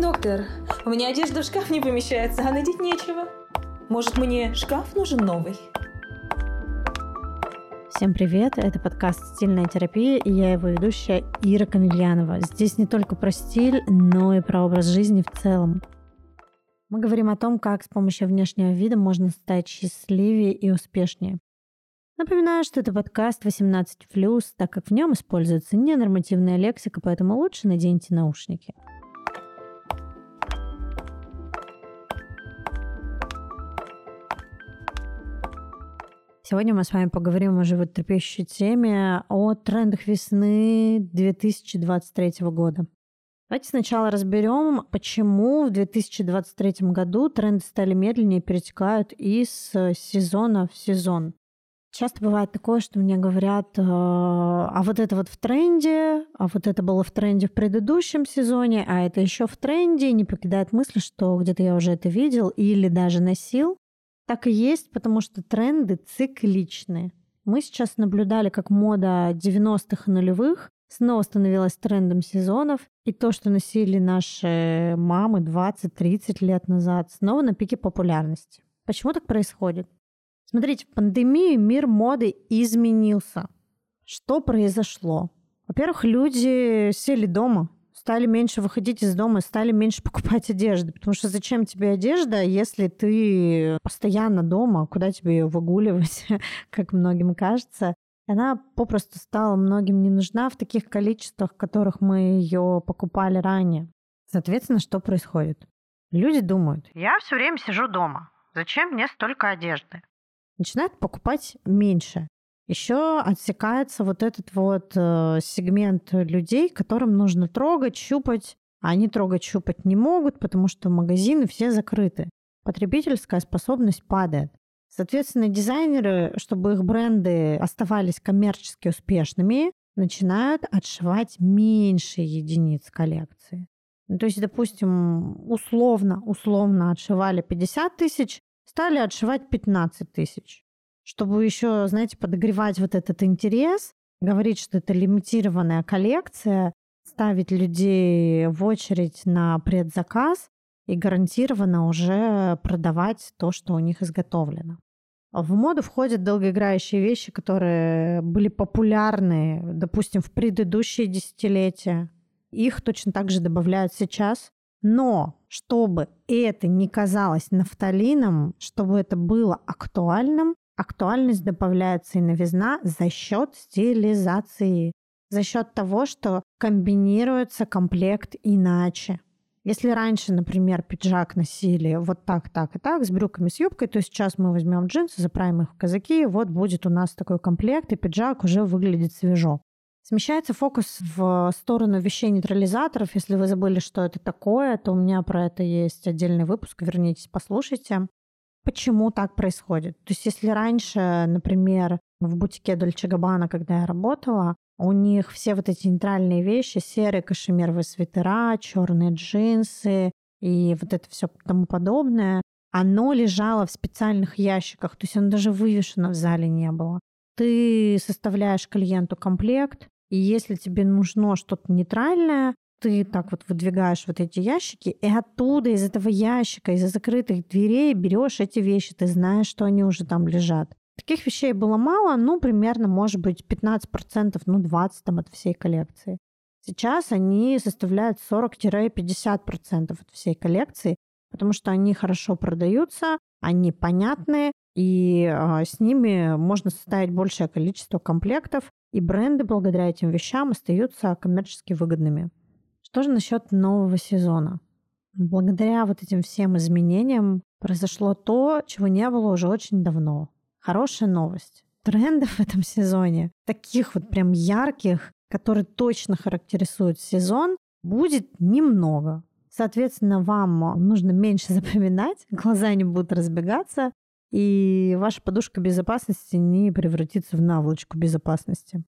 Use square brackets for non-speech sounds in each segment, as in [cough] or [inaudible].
Доктор, у меня одежда в шкаф не помещается, а надеть нечего. Может, мне шкаф нужен новый? Всем привет, это подкаст «Стильная терапия» и я его ведущая Ира Камильянова. Здесь не только про стиль, но и про образ жизни в целом. Мы говорим о том, как с помощью внешнего вида можно стать счастливее и успешнее. Напоминаю, что это подкаст 18+, так как в нем используется ненормативная лексика, поэтому лучше наденьте наушники. Сегодня мы с вами поговорим о животрепещущей теме о трендах весны 2023 года. Давайте сначала разберем, почему в 2023 году тренды стали медленнее перетекают из сезона в сезон. Часто бывает такое, что мне говорят, э, а вот это вот в тренде, а вот это было в тренде в предыдущем сезоне, а это еще в тренде, не покидает мысль, что где-то я уже это видел или даже носил. Так и есть, потому что тренды цикличные. Мы сейчас наблюдали, как мода 90-х и нулевых снова становилась трендом сезонов, и то, что носили наши мамы 20-30 лет назад, снова на пике популярности. Почему так происходит? Смотрите, в пандемию мир моды изменился. Что произошло? Во-первых, люди сели дома, стали меньше выходить из дома, стали меньше [laughs] покупать одежды. Потому что зачем тебе одежда, если ты постоянно дома, куда тебе ее выгуливать, [laughs] как многим кажется. Она попросту стала многим не нужна в таких количествах, в которых мы ее покупали ранее. Соответственно, что происходит? Люди думают, я все время сижу дома, зачем мне столько одежды? Начинают покупать меньше еще отсекается вот этот вот э, сегмент людей, которым нужно трогать, щупать, а они трогать, щупать не могут, потому что магазины все закрыты. Потребительская способность падает. Соответственно, дизайнеры, чтобы их бренды оставались коммерчески успешными, начинают отшивать меньше единиц коллекции. Ну, то есть, допустим, условно, условно отшивали 50 тысяч, стали отшивать 15 тысяч чтобы еще, знаете, подогревать вот этот интерес, говорить, что это лимитированная коллекция, ставить людей в очередь на предзаказ и гарантированно уже продавать то, что у них изготовлено. В моду входят долгоиграющие вещи, которые были популярны, допустим, в предыдущие десятилетия. Их точно так же добавляют сейчас. Но чтобы это не казалось нафталином, чтобы это было актуальным, актуальность добавляется и новизна за счет стилизации, за счет того, что комбинируется комплект иначе. Если раньше, например, пиджак носили вот так, так и так, с брюками, с юбкой, то сейчас мы возьмем джинсы, заправим их в казаки, вот будет у нас такой комплект, и пиджак уже выглядит свежо. Смещается фокус в сторону вещей-нейтрализаторов. Если вы забыли, что это такое, то у меня про это есть отдельный выпуск, вернитесь, послушайте почему так происходит. То есть если раньше, например, в бутике Дольче Габбана, когда я работала, у них все вот эти нейтральные вещи, серые кашемировые свитера, черные джинсы и вот это все тому подобное, оно лежало в специальных ящиках, то есть оно даже вывешено в зале не было. Ты составляешь клиенту комплект, и если тебе нужно что-то нейтральное, ты так вот выдвигаешь вот эти ящики, и оттуда, из этого ящика, из закрытых дверей берешь эти вещи, ты знаешь, что они уже там лежат. Таких вещей было мало, ну, примерно, может быть, 15%, ну, 20% там от всей коллекции. Сейчас они составляют 40-50% от всей коллекции, потому что они хорошо продаются, они понятны, и э, с ними можно составить большее количество комплектов, и бренды благодаря этим вещам остаются коммерчески выгодными. Что же насчет нового сезона? Благодаря вот этим всем изменениям произошло то, чего не было уже очень давно. Хорошая новость. Трендов в этом сезоне, таких вот прям ярких, которые точно характеризуют сезон, будет немного. Соответственно, вам нужно меньше [laughs] запоминать, глаза не будут разбегаться, и ваша подушка безопасности не превратится в наволочку безопасности.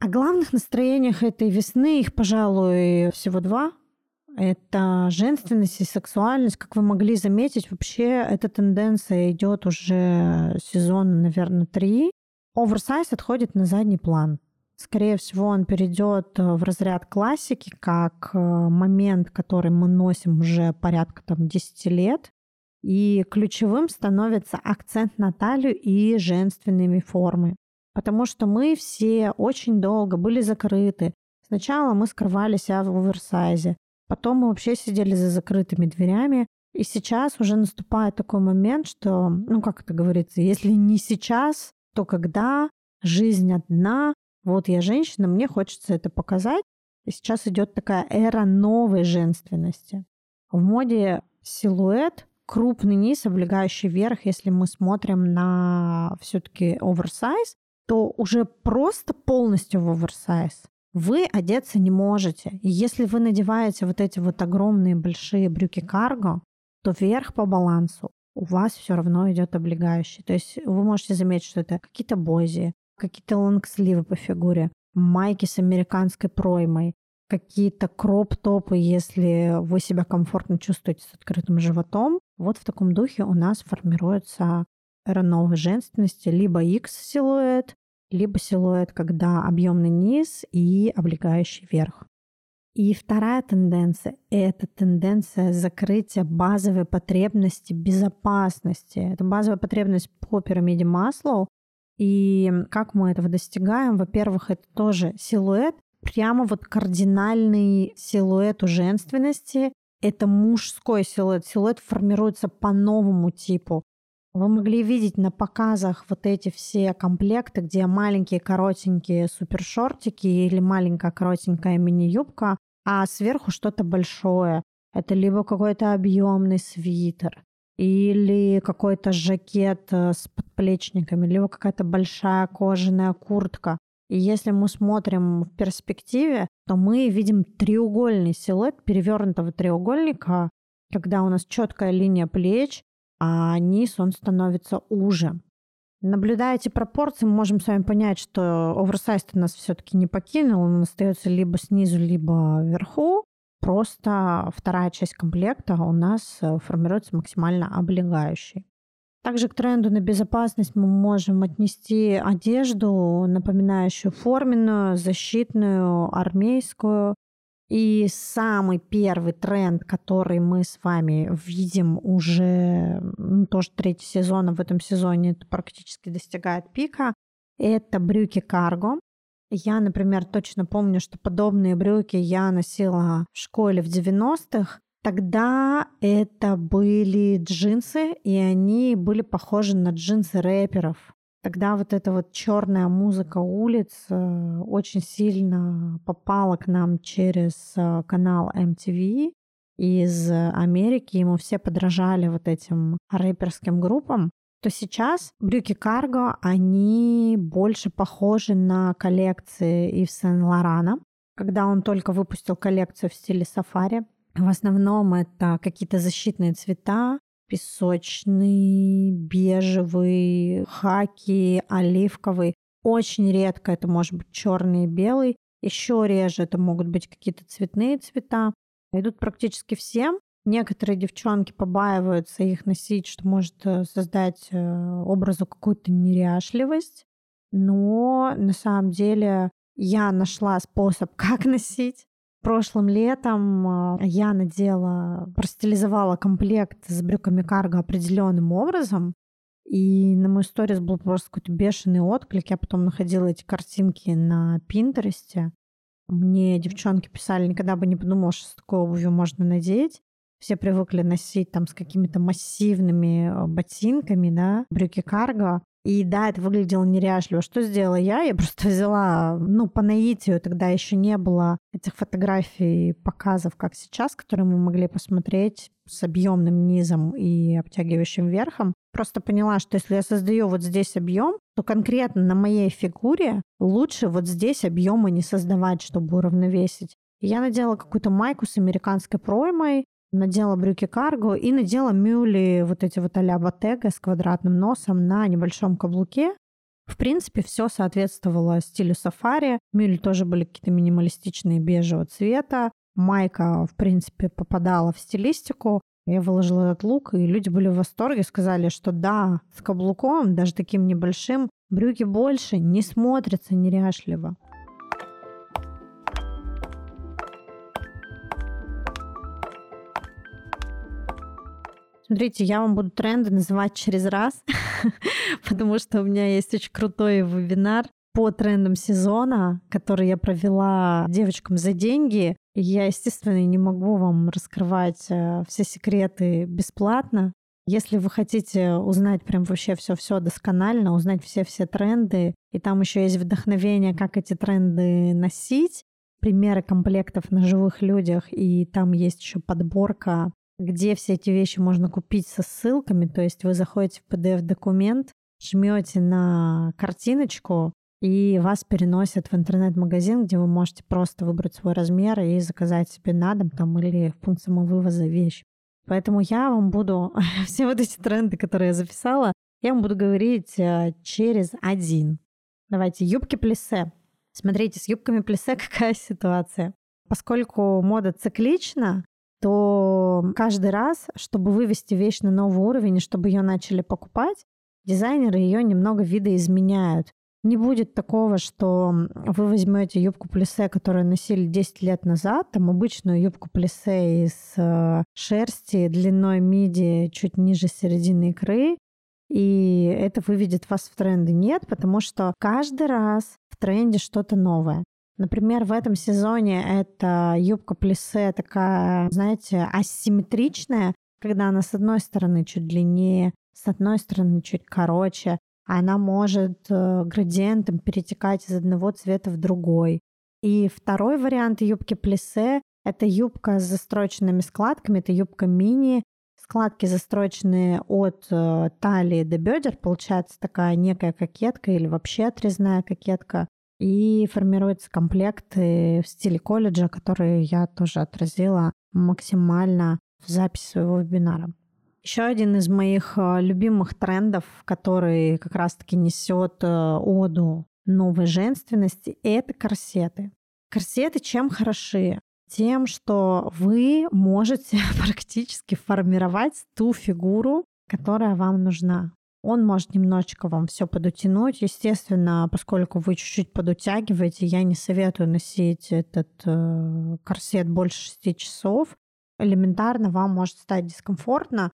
О главных настроениях этой весны, их, пожалуй, всего два. Это женственность и сексуальность. Как вы могли заметить, вообще эта тенденция идет уже сезон, наверное, три. Оверсайз отходит на задний план. Скорее всего, он перейдет в разряд классики, как э, момент, который мы носим уже порядка там 10 лет. И ключевым становится акцент на талию и женственными формы. Потому что мы все очень долго были закрыты. Сначала мы скрывали себя в оверсайзе, потом мы вообще сидели за закрытыми дверями. И сейчас уже наступает такой момент, что, ну как это говорится, если не сейчас, то когда жизнь одна, вот я женщина, мне хочется это показать. И сейчас идет такая эра новой женственности. В моде силуэт крупный низ, облегающий верх, если мы смотрим на все-таки оверсайз, то уже просто полностью в оверсайз вы одеться не можете. И если вы надеваете вот эти вот огромные большие брюки карго, то верх по балансу у вас все равно идет облегающий. То есть вы можете заметить, что это какие-то бози, какие-то лонгсливы по фигуре, майки с американской проймой, какие-то кроп-топы, если вы себя комфортно чувствуете с открытым животом. Вот в таком духе у нас формируется новой женственности, либо X-силуэт, либо силуэт, когда объемный низ и облегающий верх. И вторая тенденция — это тенденция закрытия базовой потребности безопасности. Это базовая потребность по пирамиде Маслоу. И как мы этого достигаем? Во-первых, это тоже силуэт, прямо вот кардинальный силуэт у женственности. Это мужской силуэт. Силуэт формируется по новому типу. Вы могли видеть на показах вот эти все комплекты, где маленькие коротенькие супершортики или маленькая коротенькая мини-юбка, а сверху что-то большое. Это либо какой-то объемный свитер, или какой-то жакет э, с подплечниками, либо какая-то большая кожаная куртка. И если мы смотрим в перспективе, то мы видим треугольный силуэт перевернутого треугольника, когда у нас четкая линия плеч, а низ он становится уже. Наблюдая эти пропорции, мы можем с вами понять, что оверсайз нас все-таки не покинул, он остается либо снизу, либо вверху. Просто вторая часть комплекта у нас э, формируется максимально облегающей. Также к тренду на безопасность мы можем отнести одежду, напоминающую форменную, защитную, армейскую. И самый первый тренд, который мы с вами видим уже ну, тоже третий сезон, а в этом сезоне это практически достигает пика, это брюки карго. Я, например, точно помню, что подобные брюки я носила в школе в 90-х. Тогда это были джинсы, и они были похожи на джинсы рэперов. Тогда вот эта вот черная музыка улиц э, очень сильно попала к нам через э, канал MTV из Америки, мы все подражали вот этим рэперским группам, то сейчас брюки карго, они больше похожи на коллекции Ив Сен-Лорана, когда он только выпустил коллекцию в стиле сафари. В основном это какие-то защитные цвета, песочный, бежевый, хаки, оливковый. Очень редко это может быть черный и белый. Еще реже это могут быть какие-то цветные цвета. Идут практически всем. Некоторые девчонки побаиваются их носить, что может э, создать э, образу какую-то неряшливость. Но на самом деле я нашла способ, [laughs] как носить. Прошлым летом а, я надела, простилизовала комплект с брюками карго определенным образом. И на мою сторис был просто какой-то бешеный отклик. Я потом находила эти картинки на Пинтересте. Мне девчонки писали, никогда бы не подумала, что с такой обувью можно надеть. Все привыкли носить там с какими-то массивными а, ботинками, да, брюки карго. И да, это выглядело неряшливо. Что сделала я? Я просто [laughs] взяла, ну, по наитию тогда еще не было этих фотографий, показов, как сейчас, которые мы могли посмотреть с объемным низом и обтягивающим верхом. Просто поняла, что если я создаю вот здесь объем, то конкретно на моей фигуре лучше вот здесь объема не создавать, чтобы уравновесить. Я надела какую-то майку с американской проймой, надела брюки карго и надела мюли вот эти вот а-ля Bottega с квадратным носом на небольшом каблуке. В принципе, все соответствовало стилю сафари. Мюли тоже были какие-то минималистичные бежевого цвета. Майка, в принципе, попадала в стилистику. Я выложила этот лук, и люди были в восторге, сказали, что да, с каблуком, даже таким небольшим, брюки больше не смотрятся неряшливо. Смотрите, я вам буду тренды называть через раз, [laughs] потому что у меня есть очень крутой вебинар по трендам сезона, который я провела девочкам за деньги. Я, естественно, не могу вам раскрывать э, все секреты бесплатно. Если вы хотите узнать прям вообще все-все досконально, узнать все-все тренды, и там еще есть вдохновение, как эти тренды носить, примеры комплектов на живых людях, и там есть еще подборка, где все эти вещи можно купить со ссылками. То есть вы заходите в PDF-документ, жмете на картиночку, и вас переносят в интернет-магазин, где вы можете просто выбрать свой размер и заказать себе на дом там или в пункт самовывоза вещь. Поэтому я вам буду [laughs] все вот эти тренды, которые я записала, я вам буду говорить э, через один. Давайте, юбки плесе. Смотрите, с юбками плесе [laughs] какая ситуация. Поскольку мода циклична, то каждый раз, чтобы вывести вещь на новый уровень и чтобы ее начали покупать, дизайнеры ее немного видоизменяют. Не будет такого, что вы возьмете юбку плесе, которую носили 10 лет назад, там обычную юбку плесе из э, шерсти длиной миди чуть ниже середины икры, и это выведет вас в тренды. Нет, потому что каждый раз в тренде что-то новое. Например, в этом сезоне это юбка плесе такая, знаете, асимметричная, когда она с одной стороны чуть длиннее, с одной стороны чуть короче, она может э, градиентом перетекать из одного цвета в другой. И второй вариант юбки плесе — это юбка с застроченными складками, это юбка мини, складки застроченные от э, талии до бедер, получается такая некая кокетка или вообще отрезная кокетка. И формируется комплект в стиле колледжа, который я тоже отразила максимально в записи своего вебинара. Еще один из моих э, любимых трендов, который как раз-таки несет э, оду новой женственности, это корсеты. Корсеты чем хороши? Тем, что вы можете [laughs] практически формировать ту фигуру, которая вам нужна. Он может немножечко вам все подутянуть. Естественно, поскольку вы чуть-чуть подутягиваете, я не советую носить этот э, корсет больше 6 часов. Элементарно вам может стать дискомфортно,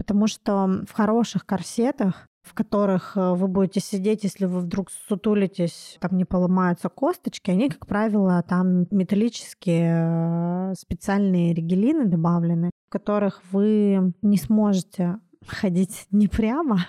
Потому что в хороших корсетах, в которых э, вы будете сидеть, если вы вдруг сутулитесь, там не поломаются косточки, они, как правило, там металлические э, специальные ригелины добавлены, в которых вы не сможете ходить не прямо.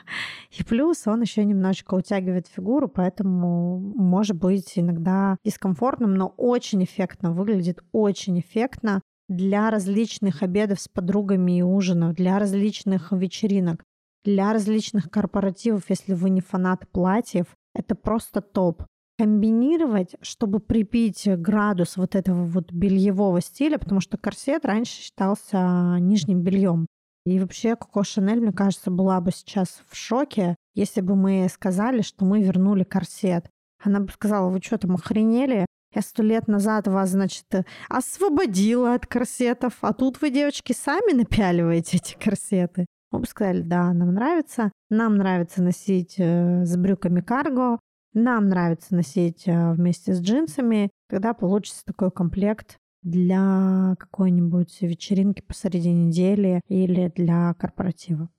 И плюс он еще немножечко утягивает фигуру, поэтому может быть иногда дискомфортным, но очень эффектно выглядит, очень эффектно для различных обедов с подругами и ужинов, для различных вечеринок, для различных корпоративов, если вы не фанат платьев, это просто топ. Комбинировать, чтобы припить градус вот этого вот бельевого стиля, потому что корсет раньше считался нижним бельем. И вообще Коко Шанель, мне кажется, была бы сейчас в шоке, если бы мы сказали, что мы вернули корсет. Она бы сказала, вы что там охренели? Я сто лет назад вас, значит, э, освободила от корсетов, а тут вы, девочки, сами напяливаете эти корсеты. Мы бы сказали, да, нам нравится. Нам нравится носить э, с брюками карго. Нам нравится носить э, вместе с джинсами. Когда получится такой комплект для какой-нибудь вечеринки посреди недели или для корпоратива.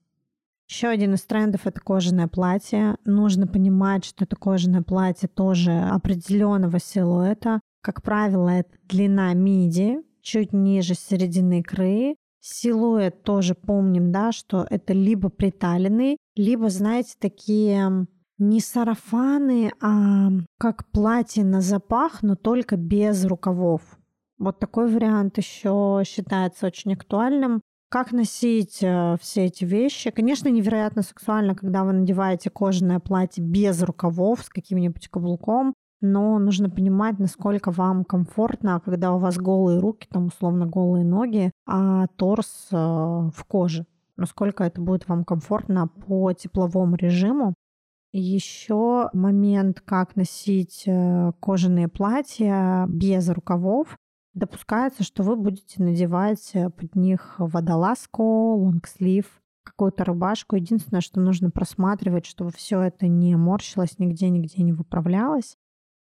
Еще один из трендов — это кожаное платье. Нужно понимать, что это кожаное платье тоже определенного силуэта. Как правило, это длина миди, чуть ниже середины икры. Силуэт тоже помним, да, что это либо приталенный, либо, знаете, такие не сарафаны, а как платье на запах, но только без рукавов. Вот такой вариант еще считается очень актуальным. Как носить э, все эти вещи? Конечно, невероятно сексуально, когда вы надеваете кожаное платье без рукавов с каким-нибудь каблуком, но нужно понимать, насколько вам комфортно, когда у вас голые руки, там условно голые ноги, а торс э, в коже. Насколько это будет вам комфортно по тепловому режиму. Еще момент, как носить э, кожаные платья без рукавов. Допускается, что вы будете надевать э, под них водолазку, лонгслив, какую-то рубашку. Единственное, что нужно просматривать, чтобы все это не морщилось, нигде-нигде не выправлялось.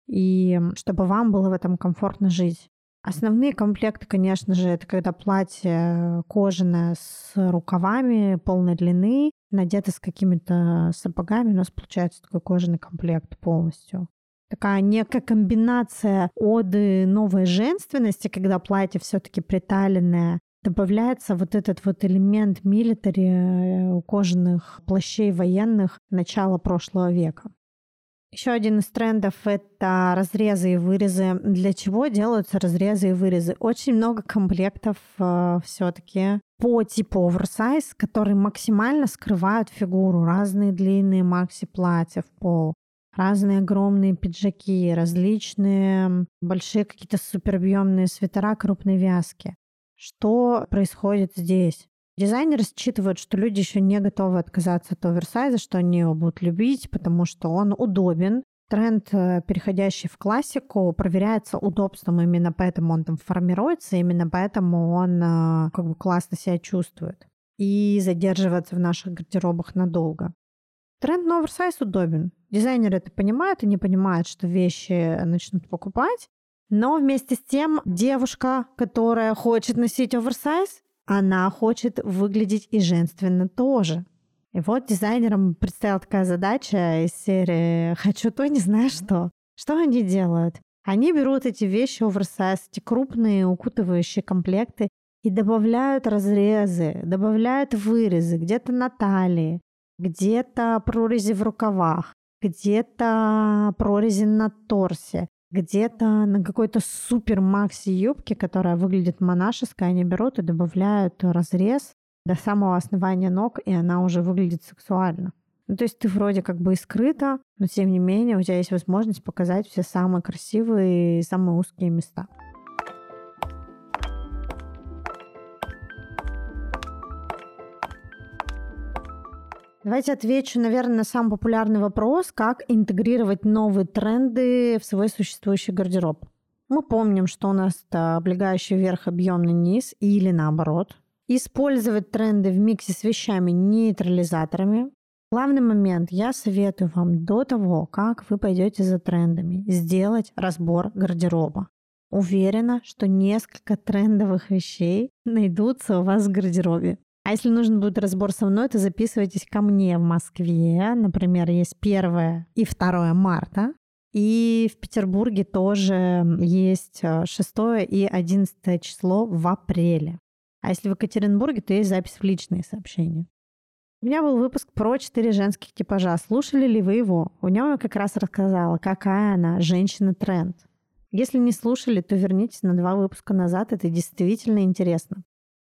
И чтобы вам было в этом комфортно жить. Основные комплекты, конечно же, это когда платье кожаное с рукавами полной длины, надето с какими-то сапогами. У нас получается такой кожаный комплект полностью. Такая некая комбинация оды новой женственности, когда платье все-таки приталенное, добавляется вот этот вот элемент милитари э, кожаных плащей военных начала прошлого века. Еще один из трендов — это разрезы и вырезы. Для чего делаются разрезы и вырезы? Очень много комплектов э, все-таки по типу оверсайз, которые максимально скрывают фигуру. Разные длинные макси-платья в пол, разные огромные пиджаки, различные большие какие-то суперобъемные свитера крупной вязки. Что происходит здесь? Дизайнеры считывают, что люди еще не готовы отказаться от оверсайза, что они его будут любить, потому что он удобен. Тренд, э, переходящий в классику, проверяется удобством, именно поэтому он там формируется, именно поэтому он э, как бы классно себя чувствует и задерживается в наших гардеробах надолго. Тренд на оверсайз удобен. Дизайнеры это понимают и не понимают, что вещи начнут покупать. Но вместе с тем девушка, которая хочет носить оверсайз, она хочет выглядеть и женственно тоже. И вот дизайнерам предстояла такая задача из серии «Хочу то, не знаю что». Что они делают? Они берут эти вещи оверсайз, эти крупные укутывающие комплекты и добавляют разрезы, добавляют вырезы где-то на талии, где-то прорези в рукавах, где-то прорези на торсе, где-то на какой-то супер макси юбке, которая выглядит монашеской, они берут и добавляют разрез до самого основания ног, и она уже выглядит сексуально. Ну, то есть ты вроде как бы и скрыта, но тем не менее у тебя есть возможность показать все самые красивые и самые узкие места. Давайте отвечу, наверное, на самый популярный вопрос, как интегрировать новые тренды в свой существующий гардероб. Мы помним, что у нас это облегающий верх, объемный низ или наоборот. Использовать тренды в миксе с вещами-нейтрализаторами. Главный момент, я советую вам до того, как вы пойдете за трендами, сделать разбор гардероба. Уверена, что несколько трендовых вещей найдутся у вас в гардеробе. А если нужен будет разбор со мной, то записывайтесь ко мне в Москве. Например, есть 1 и 2 марта. И в Петербурге тоже есть 6 э, и 11 число в апреле. А если в Екатеринбурге, то есть запись в личные сообщения. У меня был выпуск про четыре женских типажа. Слушали ли вы его? В нем я как раз рассказала, какая она, женщина-тренд. Если не слушали, то вернитесь на два выпуска назад, это действительно интересно.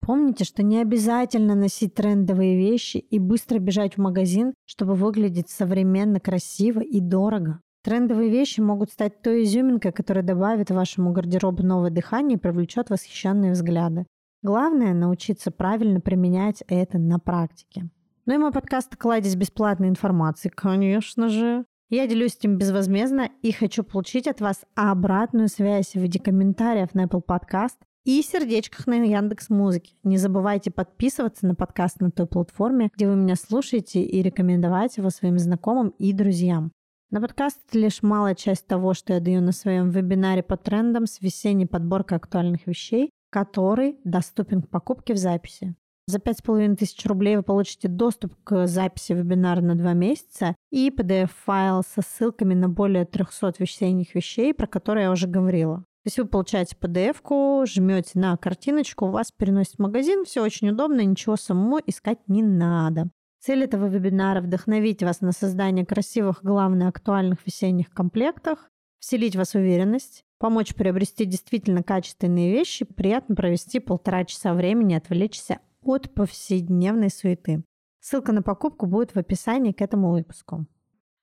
Помните, что не обязательно носить трендовые вещи и быстро бежать в магазин, чтобы выглядеть современно, красиво и дорого. Трендовые вещи могут стать той изюминкой, которая добавит вашему гардеробу новое дыхание и привлечет восхищенные взгляды. Главное – научиться правильно применять это на практике. Ну и мой подкаст «Кладезь бесплатной информации», конечно же. Я делюсь этим безвозмездно и хочу получить от вас обратную связь в виде комментариев на Apple Podcast и сердечках на Яндекс Музыке. Не забывайте подписываться на подкаст на той платформе, где вы меня слушаете, и рекомендовать его своим знакомым и друзьям. На подкаст это лишь малая часть того, что я даю на своем вебинаре по трендам с весенней подборкой актуальных вещей, который доступен к покупке в записи. За 5500 рублей вы получите доступ к записи вебинара на два месяца и PDF-файл со ссылками на более 300 весенних вещей, про которые я уже говорила. То есть вы получаете PDF-ку, жмете на картиночку, у вас переносит в магазин, все очень удобно, ничего самому искать не надо. Цель этого вебинара – вдохновить вас на создание красивых, главных, актуальных весенних комплектах, вселить вас в уверенность, помочь приобрести действительно качественные вещи, приятно провести полтора часа времени, отвлечься от повседневной суеты. Ссылка на покупку будет в описании к этому выпуску.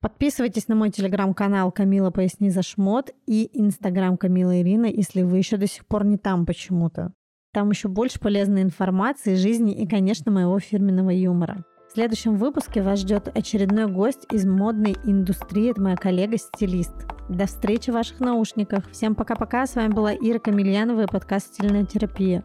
Подписывайтесь на мой телеграм-канал Камила Поясни за шмот и инстаграм Камила Ирина, если вы еще до сих пор не там почему-то. Там еще больше полезной информации, жизни и, конечно, моего фирменного юмора. В следующем выпуске вас ждет очередной гость из модной индустрии. Это моя коллега-стилист. До встречи в ваших наушниках. Всем пока-пока. С вами была Ира Камильянова и подкаст «Стильная терапия».